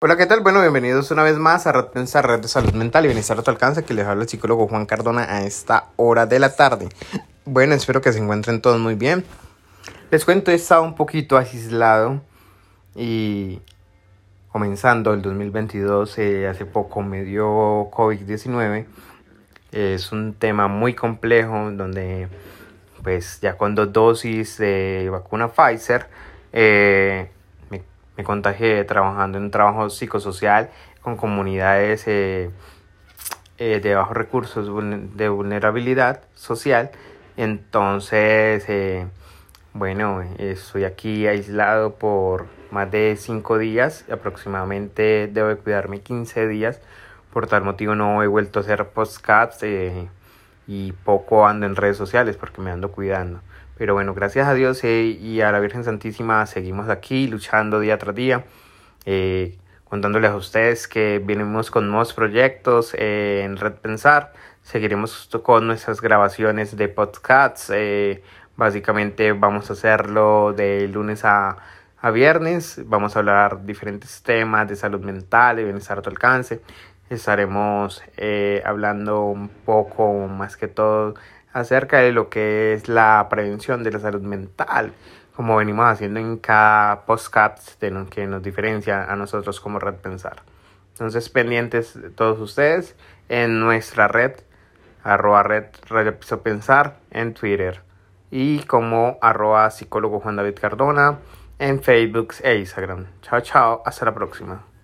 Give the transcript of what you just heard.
Hola, ¿qué tal? Bueno, bienvenidos una vez más a Red Red de Salud Mental y Bienestar a tu alcance, que les habla el psicólogo Juan Cardona a esta hora de la tarde. Bueno, espero que se encuentren todos muy bien. Les cuento, he estado un poquito aislado y comenzando el 2022, eh, hace poco me dio COVID-19. Es un tema muy complejo donde pues ya con dos dosis de vacuna Pfizer, eh, me contagié trabajando en un trabajo psicosocial con comunidades eh, eh, de bajos recursos de vulnerabilidad social. Entonces, eh, bueno, estoy aquí aislado por más de cinco días, aproximadamente debo de cuidarme 15 días. Por tal motivo no he vuelto a hacer podcasts y poco ando en redes sociales porque me ando cuidando. Pero bueno, gracias a Dios eh, y a la Virgen Santísima seguimos aquí luchando día tras día, eh, contándoles a ustedes que venimos con nuevos proyectos eh, en Red Pensar. Seguiremos con nuestras grabaciones de podcasts. básicamente vamos a hacerlo de lunes a, a viernes. Vamos a hablar diferentes temas de salud mental, de bienestar a tu alcance. Estaremos hablando un poco más que todo acerca de lo que es la prevención de la salud mental, como venimos haciendo en cada podcast de lo que nos diferencia a nosotros como Red Pensar. Entonces, pendientes todos ustedes en nuestra red, arroba red, red pensar en Twitter y como arroba psicólogo Juan David Cardona en Facebook e Instagram. Chao, chao, hasta la próxima.